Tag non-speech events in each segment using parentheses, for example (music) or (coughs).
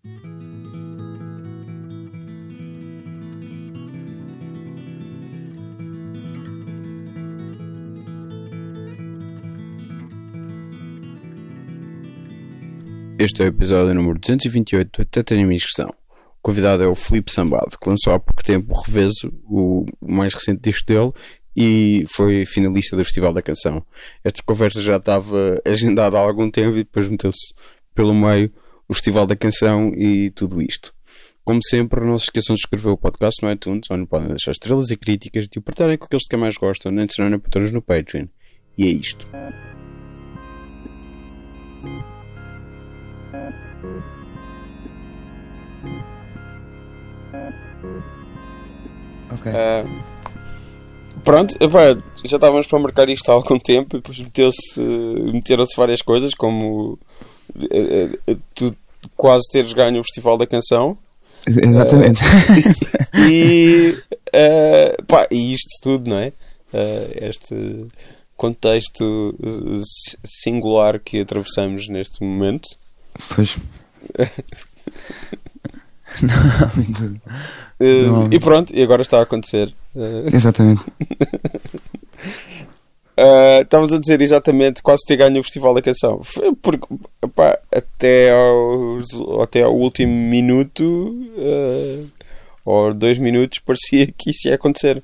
Este é o episódio número 228 do Até Tenho a Minha Inscrição. O convidado é o Felipe Sambado, que lançou há pouco tempo o Reveso, o mais recente disco dele, e foi finalista do Festival da Canção. Esta conversa já estava agendada há algum tempo e depois meteu-se pelo meio o Festival da Canção e tudo isto. Como sempre, não se esqueçam de escrever o podcast no iTunes, onde podem deixar estrelas e críticas e o partilharem com aqueles que mais gostam, nem de serem patrões no Patreon. E é isto. Ok. Ah, pronto, já estávamos para marcar isto há algum tempo e depois meteram-se várias coisas, como tu quase teres ganho o Festival da Canção Exatamente. e, eh, pá, e isto tudo, não é? Eh, este contexto eh, singular que atravessamos neste momento. pois. (laughs) não, muito- Eh, Não. E pronto, e agora está a acontecer. Eh, Exatamente. (laughs) Uh, Estavas a dizer exatamente quase ter ganho o Festival da Canção. Foi porque até, aos, até ao último minuto uh, ou dois minutos parecia que isso ia acontecer.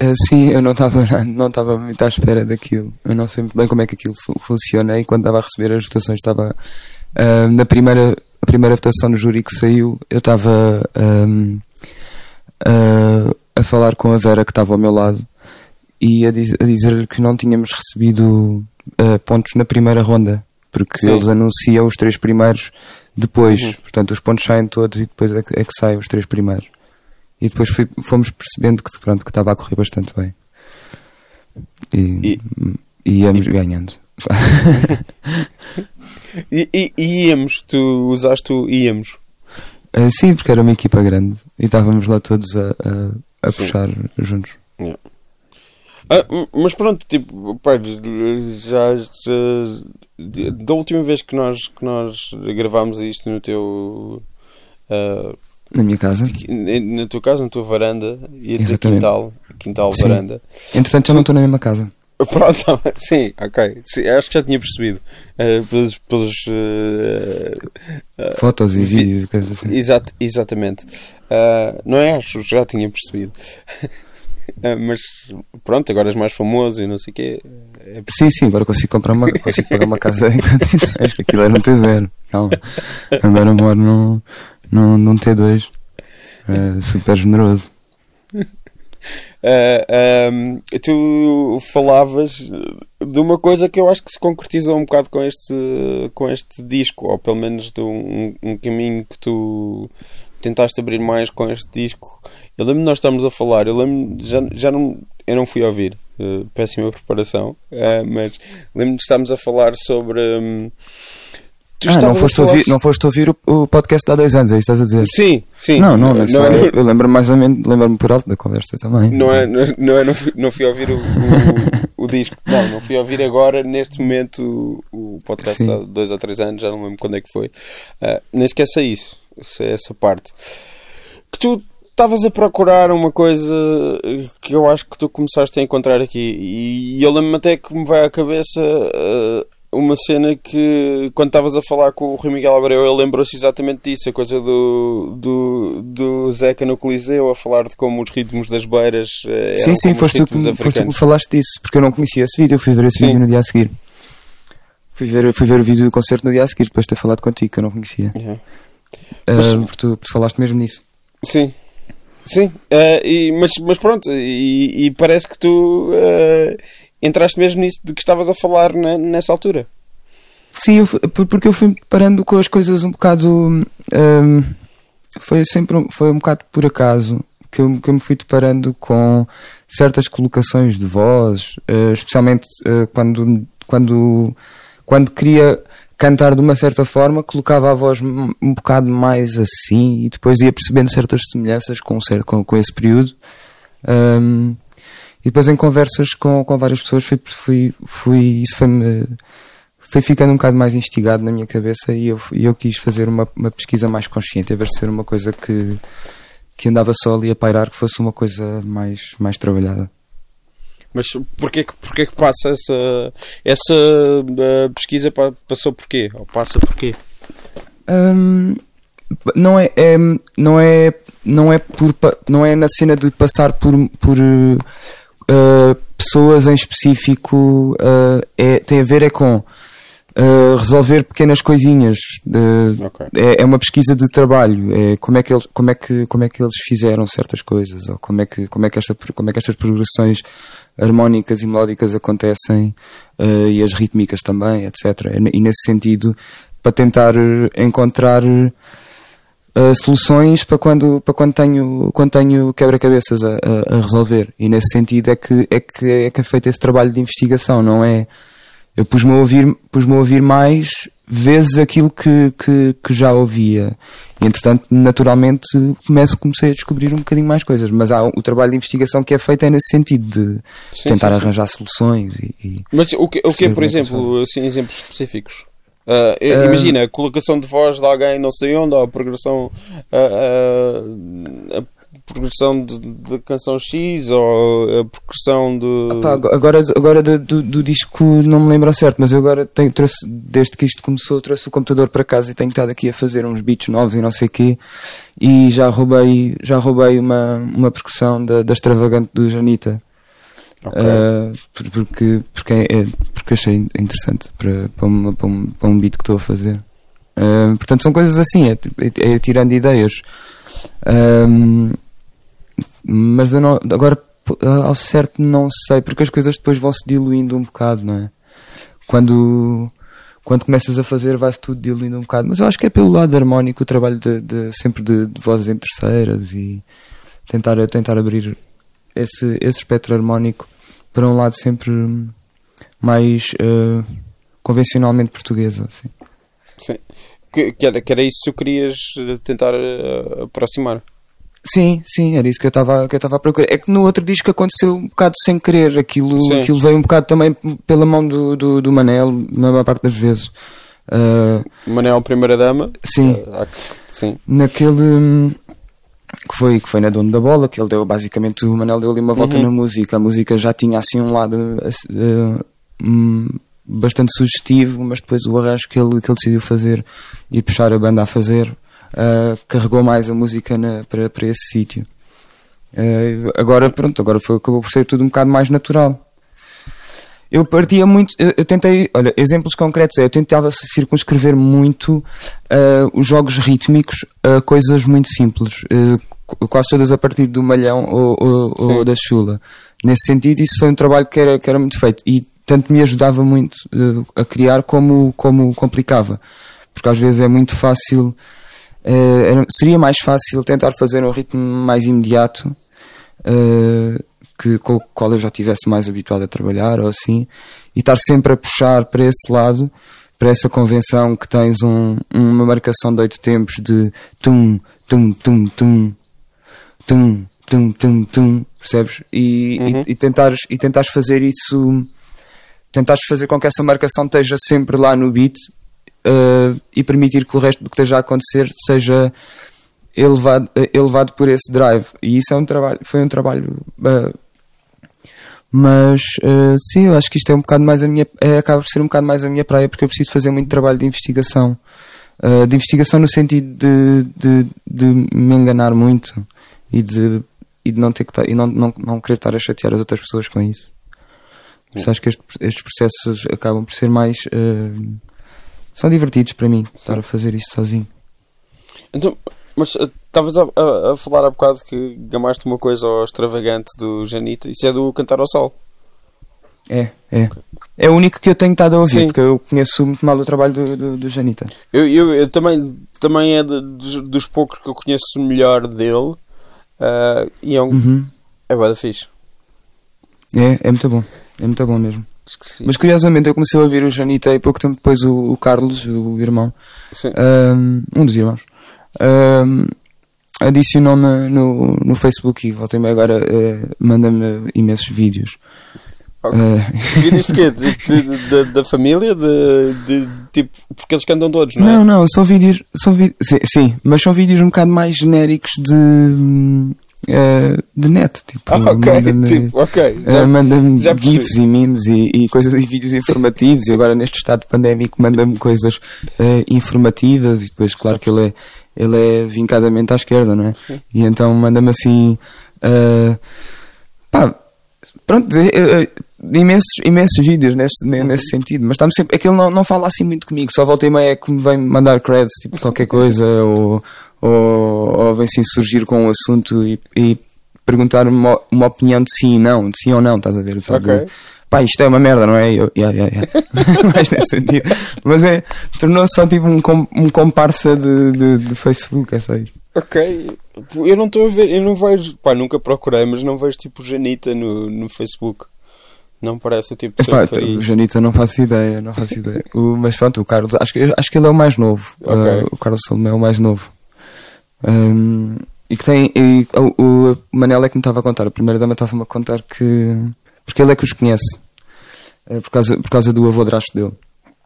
Ah, sim, eu não estava não estava muito à espera daquilo. Eu não sei muito bem como é que aquilo fu- funciona e quando estava a receber as votações estava na primeira a primeira votação no júri que saiu, eu estava a falar com a Vera que estava ao meu lado e a, diz- a dizer-lhe que não tínhamos recebido ah, pontos na primeira ronda, porque Sim. eles anunciam os três primeiros depois. Uhum. Portanto, os pontos saem todos e depois é que, é que saem os três primeiros. E depois fui- fomos percebendo que pronto, que estava a correr bastante bem. E, e íamos ganhando. (laughs) E, e, e íamos, tu usaste o íamos. Ah, sim, porque era uma equipa grande e estávamos lá todos a, a, a puxar juntos. Ah, mas pronto, tipo, pá, já, já- da última vez que nós, que nós gravámos isto no teu. ah, Na minha casa. na tua casa, na tua varanda, dizer Exatamente. quintal, quintal, Sim. varanda. Entretanto, já não estou na mesma casa. (laughs) Pronto, tá sim, ok. Sim, acho que já tinha percebido. Eh, pelos. pelos eh, Fotos e vídeos e coisas assim. exat, exatamente. Não é? Acho que já tinha percebido. (laughs) Ah, mas pronto, agora és mais famoso e não sei o quê. É Sim, sim, agora consigo comprar uma, consigo pagar uma casa (laughs) condições, que aquilo era um T0. Calma. Agora moro num, num, num T2. É, super generoso. Ah, ahm, tu falavas de uma coisa que eu acho que se concretizou um bocado com este, com este disco, ou pelo menos de um, um caminho que tu tentaste abrir mais com este disco. Eu lembro de nós estamos a falar, eu lembro, já, já não, eu não fui ouvir, eh, péssima preparação, eh, mas lembro de estarmos a falar sobre. tu Ah, não foste, falar ouvir, não foste ouvir o, o podcast de há dois anos, é isso que estás a dizer? Sim, sim. Não, não, não, não, eu, eu lembro-me mais ou menos, lembro-me por alto da conversa também. Não é, não, não, é, não, fui, não fui ouvir o, o, o disco. (laughs) Não, não fui ouvir agora, neste momento, o, podcast Sim. há dois ou três anos, já não lembro quando é que foi. Ah, nem esqueça isso, essa, essa parte. Que tu estavas a procurar uma coisa que eu acho que tu começaste a encontrar aqui. E eu lembro-me até que me vai à cabeça ah, uma cena que, quando estavas a falar com o Rui Miguel Abreu, ele lembrou-se exatamente disso, a coisa do, do, do Zeca no Coliseu, a falar de como os ritmos das beiras eh, Sim, sim, foste tu, que, foste tu que me falaste disso, porque eu não conhecia esse vídeo, eu fui ver esse Sim. vídeo no dia a seguir. Fui ver, fui ver o vídeo do concerto no dia a seguir, depois de ter falado contigo, que eu não conhecia. Yeah. Mas- porque tu, tu falaste mesmo nisso. Sim. Sim, eh, e, mas, mas pronto, e, e parece que tu eh, entraste mesmo nisso de que estavas a falar na- nessa altura. Sim, eu porque eu fui parando com as coisas um bocado. hum, foi sempre um, foi um bocado por acaso que eu, que eu me fui deparando com certas colocações de voz, eh, especialmente quando, quando, quando queria cantar de uma certa forma, colocava a voz um, um bocado mais assim e depois ia percebendo certas semelhanças com, com, com esse período. Hum, e depois em conversas com, com várias pessoas fui, fui, fui isso foi-me foi ficando um bocado mais instigado na minha cabeça e eu, eu quis fazer uma, uma pesquisa mais consciente, a ver se ser uma coisa que, que andava só ali a pairar, que fosse uma coisa mais, mais trabalhada. Mas porquê, porquê que passa essa, essa uh, pesquisa? Passou porquê? Ou passa porquê? Hum, não é, é, não é não é por não é na cena de passar por por uh, pessoas em específico uh, é, tem a ver é com uh, resolver pequenas coisinhas okay. é, é, uma pesquisa de trabalho é como é que eles, como é que como é que eles fizeram certas coisas ou como é que como é que esta como é que estas progressões harmónicas e melódicas acontecem e as rítmicas também etc e nesse sentido para tentar encontrar uh, soluções para quando, para quando tenho, quando tenho quebra-cabeças a, a, a, resolver. E nesse sentido é que, é, que, é que é feito esse trabalho de investigação, não é? Eu pus-me a ouvir, pus-me a ouvir mais vezes aquilo que, que, que já ouvia. E, entretanto, naturalmente, começo, comecei a descobrir um bocadinho mais coisas. Mas há o trabalho de investigação que é feito é nesse sentido, de sim, tentar sim, sim. arranjar soluções. E, e Mas o que, o que é, por exemplo, assim, exemplos específicos? Uh, uh, imagina, a colocação de voz de alguém não sei onde, ou a progressão, uh, progressão de, de, canção X, ou a progressão de. agora agora do, do, do, disco não me lembro certo, mas eu agora tenho, trouxe, desde que isto começou, trouxe o computador para casa e tenho estado aqui a fazer uns beats novos e não sei o quê, e já roubei, já roubei uma, uma percussão da, da extravagante do Janita. Okay. Uh, porque, porque, é, porque achei interessante para, para, uma, para, um, para um beat que estou a fazer. Uh, portanto, são coisas assim, é, é, é tirando ideias. Uh, mas eu não, agora ao certo não sei, porque as coisas depois vão se diluindo um bocado, não é? Quando, quando começas a fazer, vai-se tudo diluindo um bocado. Mas eu acho que é pelo lado harmónico o trabalho de, de sempre de, de, vozes em terceiras e tentar, tentar abrir esse, esse espectro harmónico para um lado sempre mais uh, convencionalmente português. Assim. Sim. Que, que, era, que era isso que tu querias eh, tentar uh, aproximar. Sim, sim, era isso que eu estava que eu estava a procurar. É que no outro disco aconteceu um bocado sem querer, aquilo, aquilo veio um bocado também pela mão do, do, do Manel, na maior parte das vezes. Uh, Manel, primeira dama? Sim. Uh, sim. Naquele hum, que foi, que foi na Dono da Bola, que ele deu basicamente, o Manel deu ali uma volta uhum. na música. A música já tinha assim um lado uh, um, bastante sugestivo, mas depois o arranjo que ele, que ele decidiu fazer e puxar a banda a fazer uh, carregou mais a música na, para, para esse sítio. Uh, agora, pronto, agora foi, acabou por ser tudo um bocado mais natural eu partia muito, eu, tentei, olha, exemplos concretos, eu tentava circunscrever muito uh, os jogos rítmicos a coisas muito simples, quase todas a partir do malhão ou, ou, ou, da chula. Nesse sentido, isso foi um trabalho que era, que era muito feito e tanto me ajudava muito uh, a criar como, como complicava, porque às vezes é muito fácil, era, seria mais fácil tentar fazer um ritmo mais imediato. Uh, que, com o qual eu já estivesse mais habituado a trabalhar ou assim, e estar sempre a puxar para esse lado, para essa convenção que tens um, uma marcação de oito tempos de tum, tum, tum, tum, tum, tum, tum, tum, percebes? E, uhum. e, e, tentares, e tentares fazer isso, tentares fazer com que essa marcação esteja sempre lá no beat uh, e permitir que o resto do que esteja a acontecer seja elevado, elevado por esse drive. E isso é um trabalho, foi um trabalho uh, mas sim, eu acho que isto é um bocado mais a minha. É, acaba por ser um bocado mais a minha praia porque eu preciso fazer muito trabalho de investigação. De investigação no sentido de, de, de, me enganar muito e de, e de não ter que e não, não, não querer estar a chatear as outras pessoas com isso. Por isso acho que este, estes processos acabam por ser mais. Uh, são divertidos para mim estar a fazer isto sozinho. Então, mas eh, estavas a, a, a, falar há bocado que gamaste uma coisa ao extravagante do Janita. Isso é do Cantar ao Sol. É, é. Okay. É o único que eu tenho estado a ouvir, Sim. porque eu conheço muito mal o trabalho do, do, do Janita. Eu, eu, eu, também, também é de, dos, dos, poucos que eu conheço melhor dele. Uh, e é um. Uhum. É bada fixe. É, é muito bom. É muito bom mesmo. Mas curiosamente eu comecei a ouvir o Janita e pouco tempo depois o, o Carlos, o irmão, um, um dos irmãos, um, adicionou-me no, no Facebook e voltei-me agora uh, manda-me imensos vídeos. Ok. Eh, Vídeos de quê? (laughs) De- de- de- da família? De, de- tipo, porque eles cantam todos, não é? Não, não, são vídeos. São vi sim, sim, mas são vídeos um bocado mais genéricos de. Eh, de net. Tipo, Ah, manda-me- (laughs) tipo, ok. eh, já- manda-me já percebi. GIFs e memes e, e coisas e vídeos informativos. e agora, neste estado pandémico, manda-me coisas eh, informativas. E depois, claro que ele é, ele é vincadamente à esquerda, não é? E então manda-me assim. eh, pá, pronto, eh, eh, imensos, imensos vídeos nesse, ne- nesse sentido, mas está-me sempre. Aquele não, não fala assim muito comigo, só volta e meia é que me vem mandar creds, tipo qualquer coisa, ou, ou, ou vem assim surgir com um assunto e, e perguntar uma, uma opinião de sim e não, de sim ou não, estás a ver? Sabe? Ok. Pá, isto é uma merda, não é? Eu, yeah, yeah, yeah. (laughs) mais nesse sentido. Mas é, tornou-se só tipo um, com, um comparsa de, de, de Facebook, é só isso. Ok. Eu não estou a ver, eu não vejo. Pá, nunca procurei, mas não vejo tipo Janita no, no Facebook. Não parece o tipo de Epá, o. Janita não faço ideia, não faço ideia. O, mas pronto, o Carlos, acho que, acho que ele é o mais novo. Ok. Uh, o Carlos Salomé é o mais novo. Um, e que tem. E, o, o Manel é que me estava a contar, a primeira dama estava-me a contar que. Porque ele é que os conhece. Eh, por, causa, por causa do avô drasto dele.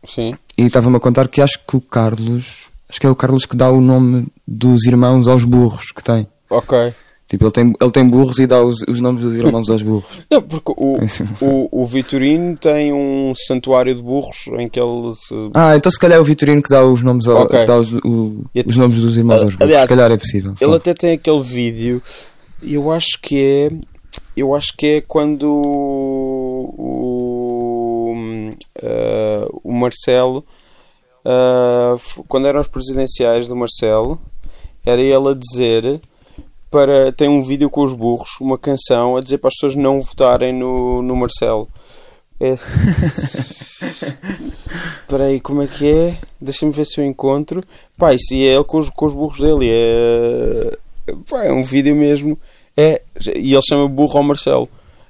Sim. E estava-me a contar que acho que o Carlos. Acho que é o Carlos que dá o nome dos irmãos aos burros que tem. Ok. Tipo, ele tem, ele tem burros e dá os, os nomes dos irmãos aos burros. Não, porque o, É assim. o, o Vitorino tem um santuário de burros em que ele se. Ah, então se calhar é o Vitorino que dá os nomes, ao, Ok. que dá os, o- os nomes dos irmãos aos burros. Aliás, se calhar é possível. Ele até tem aquele vídeo, e eu acho que é. Eu acho que é quando o, o, eh, o Marcelo, f- quando eram os presidenciais do Marcelo, era ele a dizer para. Tem um vídeo com os burros, uma canção, a dizer para as pessoas não votarem no, no Marcelo. É... (laughs) Espera aí, como é que é? Deixa-me ver se eu encontro. Pá, isso é ele com os, com os burros dele. É... Pá, é um vídeo mesmo. É... E ele chama burro ao Marcelo.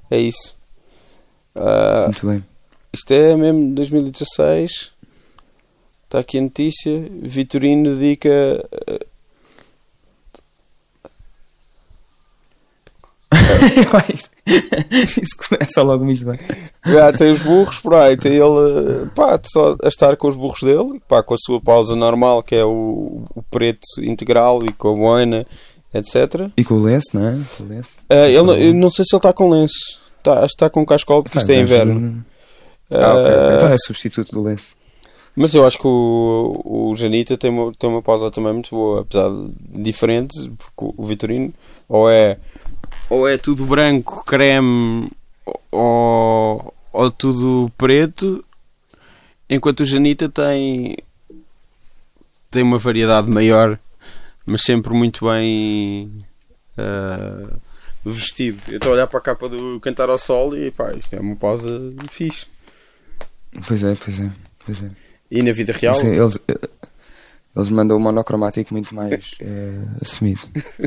É isso. Ah, Muito bem. isto é mesmo 2016. Está aqui a notícia. Vitorino dedica. eh, (laughs) isso, começa logo muito bem. Já tem os burros por aí, tem ele pá, só a estar com os burros dele, pá, com a sua pausa normal, que é o, o preto integral e com a boina, etc. E com o lenço, não é? O lenço. Ah, ele, eu não sei se ele está com lenço, tá, acho que está com cascola porque isto é inverno. Ah. Ah, Então é substituto do lenço. Mas eu acho que o, o Janita tem uma, tem uma pausa também muito boa, apesar de diferente, porque o Vitorino ou é, ou é tudo branco, creme, ou, ou tudo preto, enquanto o Janita tem, tem uma variedade maior, mas sempre muito bem ah, vestido. Eu estou a olhar para a capa do Cantar ao Sol e pá, isto é uma pausa fixe. Pois é, pois é. Pois é. E na vida real? Sim, eles, eh, eles mandam o monocromático muito mais (laughs) eh, assumido.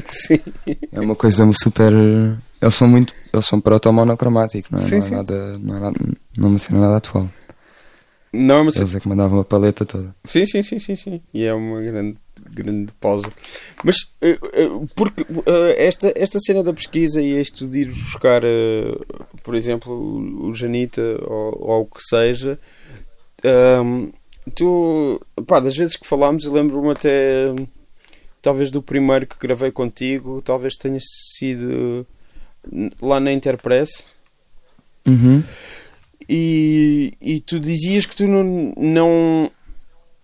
Sim. É uma coisa super. Eles são muito. Eles são proto-monocromático, não é? Sim, não, é sim. nada, não é nada. Não é uma cena nada atual. Não, mas Eles é que mandavam a paleta toda. sim, sim, sim, sim, sim. E é uma grande, grande pausa. Mas eh, eh, porque esta, esta cena da pesquisa e isto de ir buscar, por exemplo, o, Janita ou, ou o que seja, ahm, tu, pá, das vezes que falámos, eu lembro-me até talvez do primeiro que gravei contigo, talvez tenha sido lá na Interpress. Uhum. E, e tu dizias que tu não, não,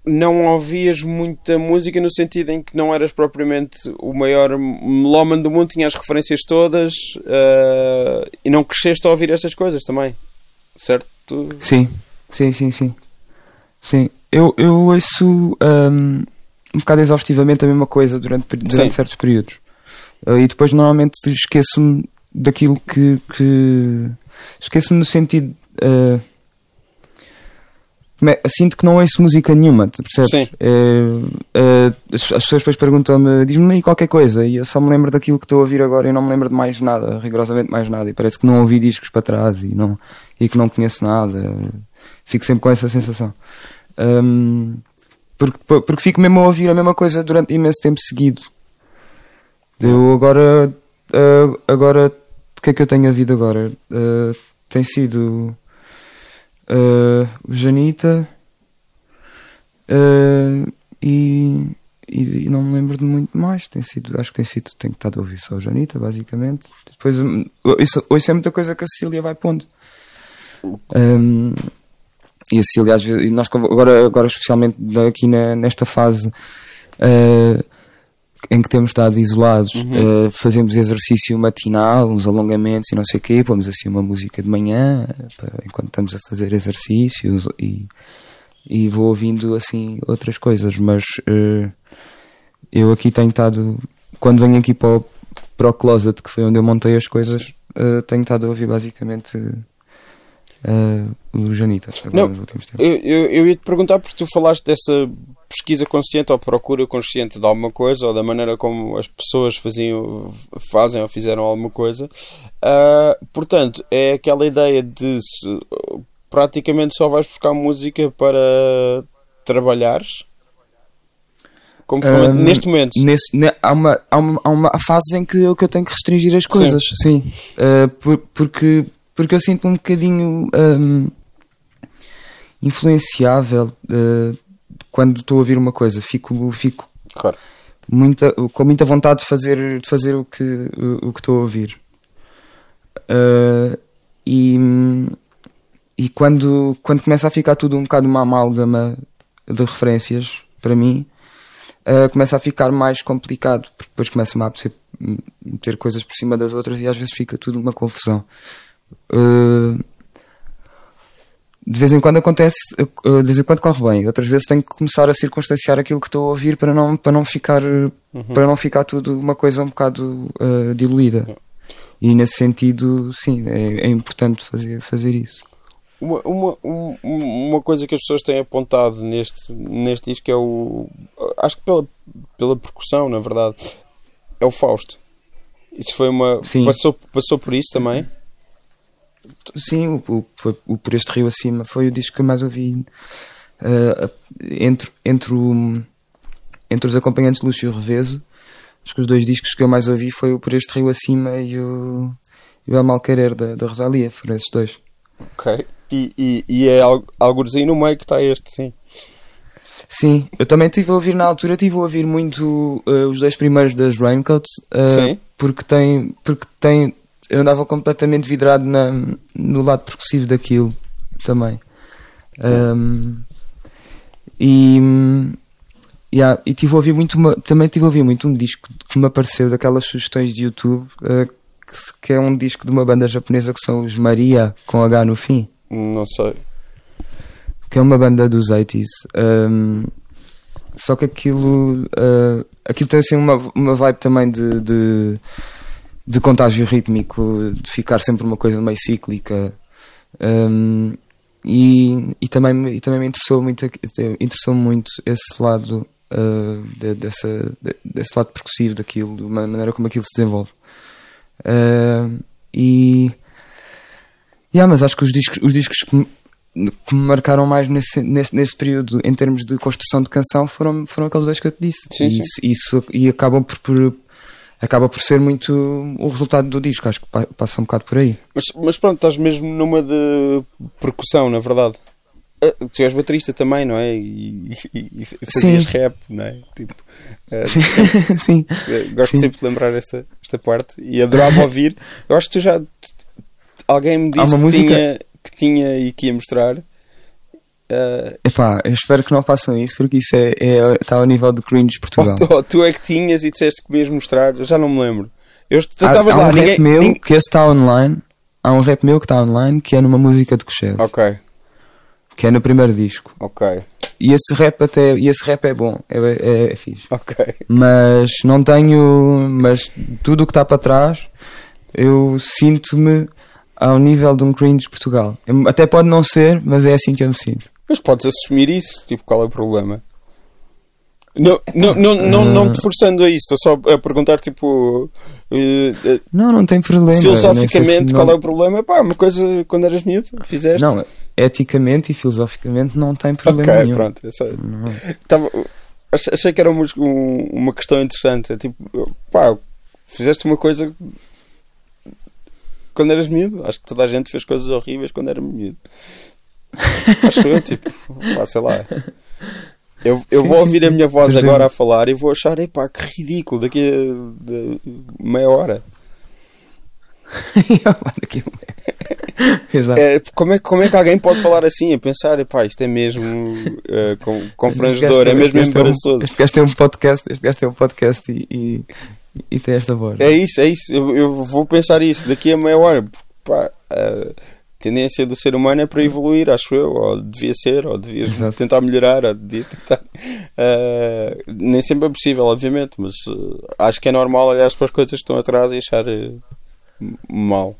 não ouvias muita música no sentido em que não eras propriamente o maior melómano do mundo, tinhas as referências todas eh, e não cresceste a ouvir estas coisas também, certo? Sim, sim, sim, sim. Sim, eu, eu ouço ahm, um bocado exaustivamente a mesma coisa durante, durante Sim. certos períodos. Ah, e depois normalmente esqueço-me daquilo que. que- esqueço-me no sentido. é- sinto que não ouço música nenhuma, percebes? Sim. É, é, as, as pessoas depois perguntam-me, diz-me aí qualquer coisa, e eu só me lembro daquilo que estou a ouvir agora e não me lembro de mais nada, rigorosamente mais nada, e parece que não ouvi discos para trás e, não, e que não conheço nada. Fico sempre com essa sensação. Hum, porque, porque fico mesmo a ouvir a mesma coisa durante imenso tempo seguido. Eu agora. ah, agora. O que é que eu tenho a vida agora? Ah, tem sido uh, o Janita uh, e, e, e, não me lembro de muito mais. Tem sido, acho que tem sido, tenho estado a ouvir só o Janita, basicamente. Depois isso, isso é muita coisa que a Cecília vai pondo. Um, e a Cecília, às vezes, nós agora, agora especialmente aqui na, nesta fase. Uh, em que temos estado isolados, uhum. uh, fazemos exercício matinal, uns alongamentos e não sei o quê, pomos assim uma música de manhã para, enquanto estamos a fazer exercícios e, e vou ouvindo assim outras coisas, mas uh, eu aqui tenho estado, quando venho aqui para o, para o closet, que foi onde eu montei as coisas, uh, tenho estado a ouvir basicamente o Janita. Não, eu, eu, eu ia te perguntar porque tu falaste dessa pesquisa consciente ou procura consciente de alguma coisa ou da maneira como as pessoas faziam, fazem ou fizeram alguma coisa. Uh, portanto, é aquela ideia de se, praticamente só vais buscar música para trabalhares. Como um, neste momento. Nesse, ne, há, uma, há, uma, há uma fase em que eu, que eu tenho que restringir as coisas, sim. sim. Uh, por, porque, porque eu sinto um bocadinho um, influenciável. Uh, quando estou a ouvir uma coisa, fico, fico claro. muita, com muita vontade de fazer, de fazer o, que, o, o que estou a ouvir. Uh, e e quando, quando começa a ficar tudo um bocado uma amálgama de referências, para mim, uh, começa a ficar mais complicado, porque depois começa-me a meter coisas por cima das outras e às vezes fica tudo uma confusão. Uh, de vez em quando acontece, de vez em quando corre bem, outras vezes tenho que começar a circunstanciar aquilo que estou a ouvir para não, para não, ficar, uhum. para não ficar tudo uma coisa um bocado uh, diluída. E nesse sentido, sim, é, é, importante fazer, fazer isso. Uma, uma, uma coisa que as pessoas têm apontado neste, neste disco é o. Acho que pela, pela percussão, na verdade, é o Fausto. Isso foi uma. Sim. Passou, passou por isso também? Sim, o, o, foi, o Por Este Rio Acima foi o disco que eu mais ouvi. Uh, entre, entre, o, entre os acompanhantes de Lúcio Reveso, acho que os dois discos que eu mais ouvi foi o Por Este Rio Acima e o, e o El Malquerer da, da Rosalia, foram esses dois. Ok. E, e, e é no meio que está este, sim. Sim, eu também estive a ouvir na altura, estive a ouvir muito uh, os dois primeiros das Raincoats, uh, porque tem, porque tem eu andava completamente vidrado na, no lado progressivo daquilo também. Um, e, yeah, e tive a ouvir muito uma, também tive a ouvir muito um disco que me apareceu daquelas sugestões de YouTube uh, que, que, é um disco de uma banda japonesa que são os Maria com H no fim. Não sei. Que é uma banda dos 80s. Um, só que aquilo, uh, aquilo tem assim uma, uma vibe também de, de de contágio rítmico, de ficar sempre uma coisa meio cíclica. Um, e, e, também, e também me interessou muito, interessou muito esse lado uh, de, dessa, de, desse lado percussivo daquilo, de uma maneira como aquilo se desenvolve. Uh, e yeah, mas acho que os discos, os discos que, me, que me marcaram mais nesse, nesse, nesse período em termos de construção de canção foram, foram aqueles dois que eu te disse. Sim, e, sim. Isso, isso, e acabam por, por acaba por ser muito o resultado do disco, acho que passa um bocado por aí. Mas, mas pronto, estás mesmo numa de percussão, na verdade. Ah, tu és baterista também, não é? E, e, e fazias Sim. rap, não é? Tipo, uh, (laughs) Sim. Gosto Sim. sempre de lembrar esta, esta parte e adorava ouvir. Eu acho que tu já. Alguém me disse que, música... tinha, que tinha e que ia mostrar. Uh... Epá, eu espero que não façam isso porque isso é, é, está ao nível de cringe Portugal. Oh, tu, tu, é que tinhas e disseste que ias mostrar, já não me lembro. Eu, tu há, há lá, um ninguém, rap meu ninguém... que esse está online. Há um rap meu que está online que é numa música de Cochese. Ok. Que é no primeiro disco. Ok. E esse rap até. E esse rap é bom, é, é, é fixe. Ok. Mas não tenho. Mas tudo o que está para trás, eu sinto-me ao nível de um cringe Portugal. Até pode não ser, mas é assim que eu me sinto. Mas podes assumir isso, tipo, qual é o problema? Não, não, não, não, não te forçando a isso, estou só a perguntar, tipo. Uh, não, não tem problema. Filosoficamente, qual é o problema? Pá, uma coisa quando eras miúdo, fizeste. Não, eticamente e filosoficamente não tem problema okay, nenhum. pronto. Só... Tava... Achei que era uma, uma questão interessante. É tipo, pá, fizeste uma coisa quando eras miúdo. Acho que toda a gente fez coisas horríveis quando era miúdo. Acho eu, tipo, pá, sei lá. Eu, eu Sim, vou sim, ouvir a minha voz certeza. agora a falar e vou achar, epá, que ridículo, daqui a meia hora. (laughs) Exato. É, como, é, como é que alguém pode falar assim, a pensar, epá, isto é mesmo eh, com, confrangedor, é mesmo Este gajo tem um- embaraçoso. Este gajo tem um podcast, este gajo tem um podcast e, e, e tem esta voz. É isso, é isso. Eu, eu vou pensar isso daqui a meia hora. Pá, a tendência do ser humano é para evoluir, acho eu. Ou devia ser, ou devias Exato. tentar melhorar, ou devias tentar. Ah, (laughs) nem sempre é possível, obviamente, mas ah, acho que é normal olhar para as coisas que estão atrás e achar ah, mal.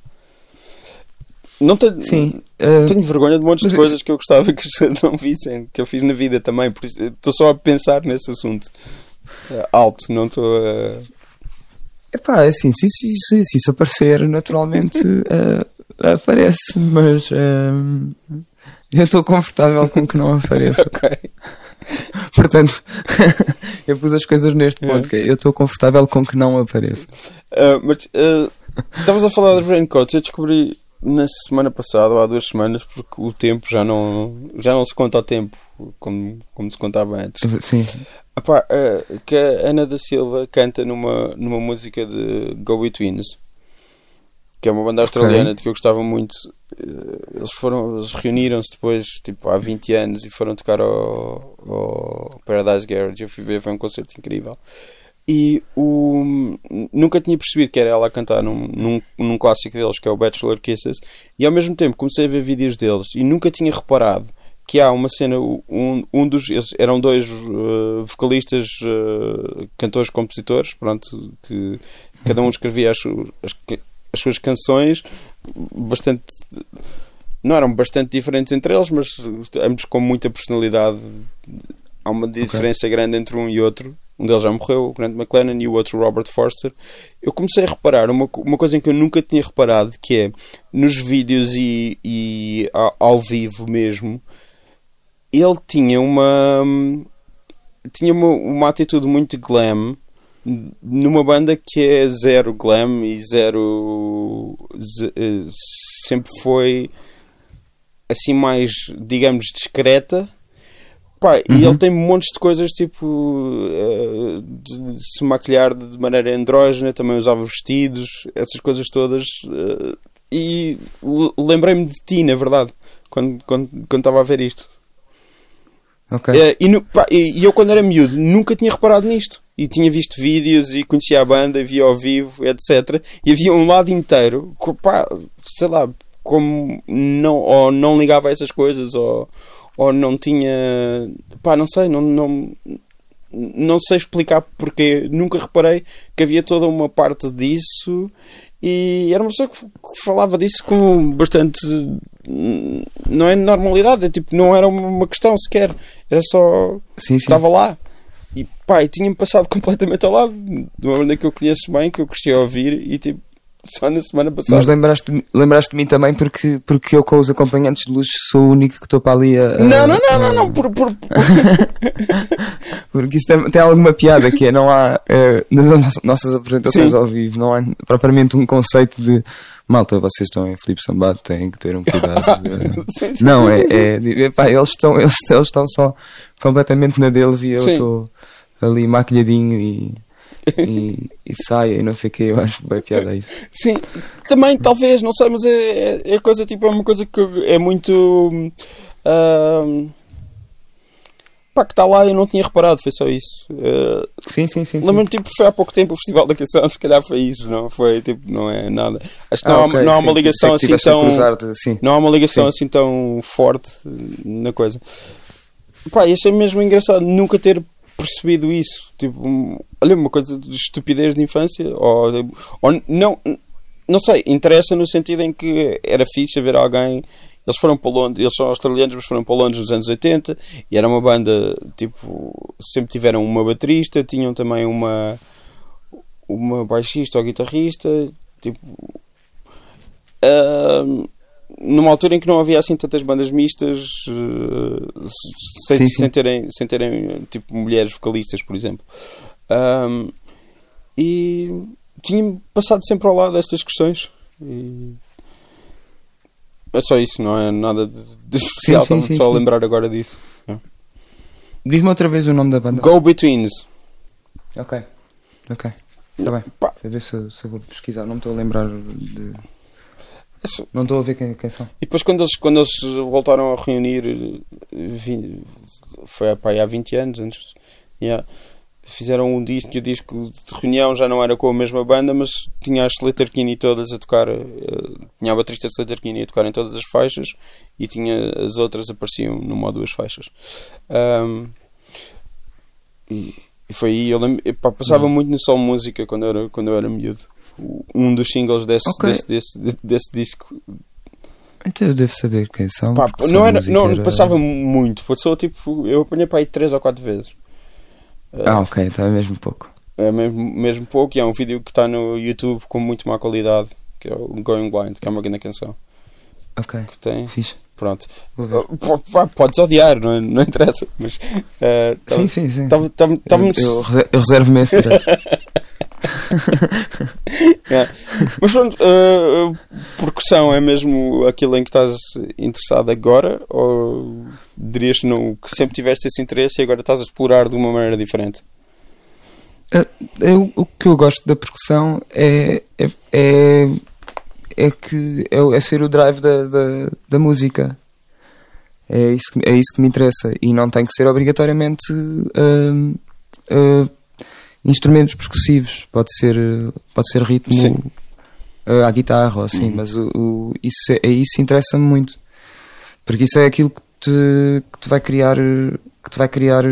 Não tenho, Sim. tenho vergonha de montes de isso- coisas que eu gostava que as pessoas (laughs) não vissem, que eu fiz na vida também. Por isso, estou só a pensar nesse assunto. Alto, não estou a. Epá, é assim, se, se, se, se isso aparecer, naturalmente (laughs) aparece, mas eh, eu estou confortável com que não apareça. (laughs) Ok. Portanto, (laughs) eu pus as coisas neste É. ponto, que é, eu estou confortável com que não apareça. Uh, mas uh, estavas a falar dos raincoats. Eu descobri na semana passada, ou há duas semanas, porque o tempo já não, já não se conta ao tempo como, como se contava antes. Sim, Epá, uh, que a Ana da Silva canta numa, numa música de Go Betweens, que é uma banda australiana de que eu gostava muito. Uh, Eles foram, eles reuniram-se depois, tipo, há 20 anos e foram tocar ao, ao Paradise Garage. Eu fui ver, foi um concerto incrível. E o, nunca tinha percebido que era ela a cantar num, num, num clássico deles, que é o Bachelor Kisses, e ao mesmo tempo comecei a ver vídeos deles e nunca tinha reparado que há uma cena, um, um dos. Eles eram dois uh, vocalistas, uh, cantores, compositores, pronto, que cada um escrevia as, as, as suas canções, bastante. Não eram bastante diferentes entre eles, mas ambos com muita personalidade. Há uma diferença grande entre um e outro. Um deles já morreu, o Grant McLennan, e o outro, o Robert Forster. Eu comecei a reparar uma, uma coisa em que eu nunca tinha reparado, que é nos vídeos e, e ao, ao vivo mesmo, ele tinha uma tinha uma, uma atitude muito glam numa banda que é zero glam e zero ze- eh, sempre foi assim mais digamos discreta Pá, e ele tem montes de coisas tipo eh, de se maquilhar de maneira andrógena, também usava vestidos, essas coisas todas. eh, e lembrei-me de ti, na verdade, quando quando quando estava a ver isto. Ok. Eh, e, no- pá, e eu, quando era miúdo, nunca tinha reparado nisto. E tinha visto vídeos e conhecia a banda, via ao vivo, etc. E havia um lado inteiro, que, pá, sei lá, como não, ou não ligava a essas coisas, ou, ou não tinha. pá, não sei, não, não, não sei explicar porque nunca reparei que havia toda uma parte disso. E era uma pessoa que, que falava disso com bastante. Não é normalidade, é tipo, não era uma questão sequer. Era só. Sim, sim. Estava lá. E pá, e tinha-me passado (laughs) completamente ao lado. De uma banda que eu conheço bem, que eu gostei de ouvir. E tipo, (laughs) só na semana passada. Mas lembraste, lembraste de mim também porque, porque eu com os acompanhantes de luz sou o único que estou para ali a. Não, não, não, não, não. Por, por, (laughs) Porque isso tem, tem alguma piada que é, não há eh, nas nossas- apresentações ao vivo, não há propriamente um conceito de malta, vocês estão em Filipe Sambado, têm que ter um cuidado. (laughs) eh. Não, é, é, de- epá, eles, estão, eles, eles estão só completamente na deles e eu estou ali maquilhadinho e, (laughs) e, e saia e não sei o que, eu acho bem piada isso. Sim, também, talvez, não sei, mas é, é, é coisa tipo, é uma coisa que é muito. ahm, pá, que está lá eu não tinha reparado, foi só isso. Uh, Sim, sim, sim. sim. Lembro-me, tipo, foi há pouco tempo o Festival da Canção, se calhar foi isso, não foi? Tipo, não é nada. Acho que não, Ah, há, não há sim, uma ligação pensei que assim tão. sim. Não há uma ligação Sim. assim tão forte na coisa. Pá, achei mesmo engraçado nunca ter percebido isso. Tipo, olha, uma coisa de estupidez de infância. Ou, ou não, não sei, interessa no sentido em que era fixe ver alguém. Eles foram para Londres, eles são australianos, mas foram para Londres nos anos 80 e era uma banda, tipo, sempre tiveram uma baterista, tinham também uma uma baixista ou guitarrista, tipo, Ahm, numa altura em que não havia assim tantas bandas mistas eh, sem, Sim, sim. sem terem, sem terem tipo mulheres vocalistas, por exemplo. Ahm, e tinha-me passado sempre ao lado destas questões. E É só isso, não é nada de, de especial. Sim, sim, sim, só a lembrar agora disso. Diz-me outra vez o nome da banda. Go Betweens. Ok. Ok. Está bem. Pá. Vou ver se, se eu vou pesquisar. Não me estou a lembrar de. Não estou a ver quem, quem são. E depois quando eles, quando eles voltaram a reunir, vi- foi pá, há 20 anos antes, yeah, fizeram um disco e o disco de reunião já não era com a mesma banda, mas tinha as Slater-Kinney todas a tocar, eh, tinha a baterista Slater-Kinney a tocar em todas as faixas e tinha as outras apareciam numa ou duas faixas. Ahm, e, e foi aí, eu lembro, epá, passava muito no Sol Música quando eu era, quando eu era miúdo. Um dos singles desse, Ok. desse, desse, desse disco Então eu devo saber quem são. Pá, não era, não era- passava muito, passou tipo, eu apanhei para aí 3 ou 4 vezes. Ah, ok, então é mesmo pouco. É mesmo, mesmo pouco e é um vídeo que está no YouTube com muito má qualidade, que é o Going Blind, que é uma grande canção Ok, que tem. fixe. Pronto. Podes odiar, não, não interessa, mas eh, tava- Sim, sim, sim. tava- tava- Eu, eu reser- eu reservo-me esse direito. (laughs) (laughs) É. Mas pronto, eh, percussão é mesmo aquilo em que estás interessado agora? Ou dirias não, que sempre tiveste esse interesse e agora estás a explorar de uma maneira diferente? Eu- o que eu gosto da percussão é, é, é, é que é, é ser o drive da, da, da música. É isso, que, é isso que me interessa. E não tem que ser obrigatoriamente hum, hum, instrumentos percussivos. Pode ser, pode ser ritmo Sim. uh, à guitarra ou assim. Mas o, o- isso, é, isso interessa-me muito. Porque isso é aquilo que te, que te vai criar que te vai criar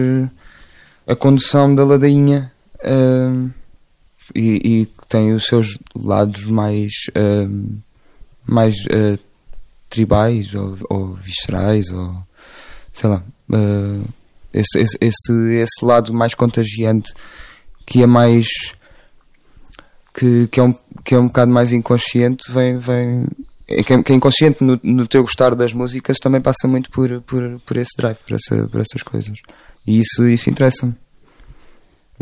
a condução da ladainha hum, e, e que tem os seus lados mais hum, mais uh, tribais ou, ou viscerais ou sei lá uh, esse, esse, esse, esse lado mais contagiante que é mais que, que, é um, que é um bocado mais inconsciente vem, vem é que é, que é inconsciente no, no teu gostar das músicas também passa muito por, por, por esse drive, por, essa, por essas coisas. E isso, isso interessa-me.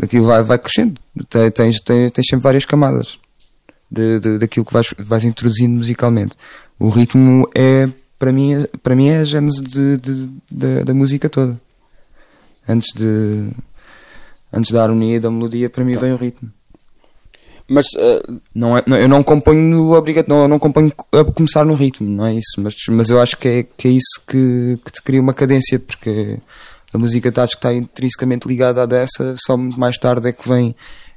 Aquilo vai, vai crescendo. Te- Tens, tens, tens sempre várias camadas de, de, daquilo que vais, vais introduzindo musicalmente. O ritmo é, para mim, para mim é a gênese de, de, da- da música toda. Antes de antes da harmonia e da melodia, para mim vem o ritmo. Mas eh, Não é, não- eu não componho obrigato, não, não componho a começar no ritmo, não é isso, mas, mas eu acho que é, que é isso que, que te cria uma cadência, porque a música está, está intrinsecamente ligada à dessa, só muito mais tarde é que vem,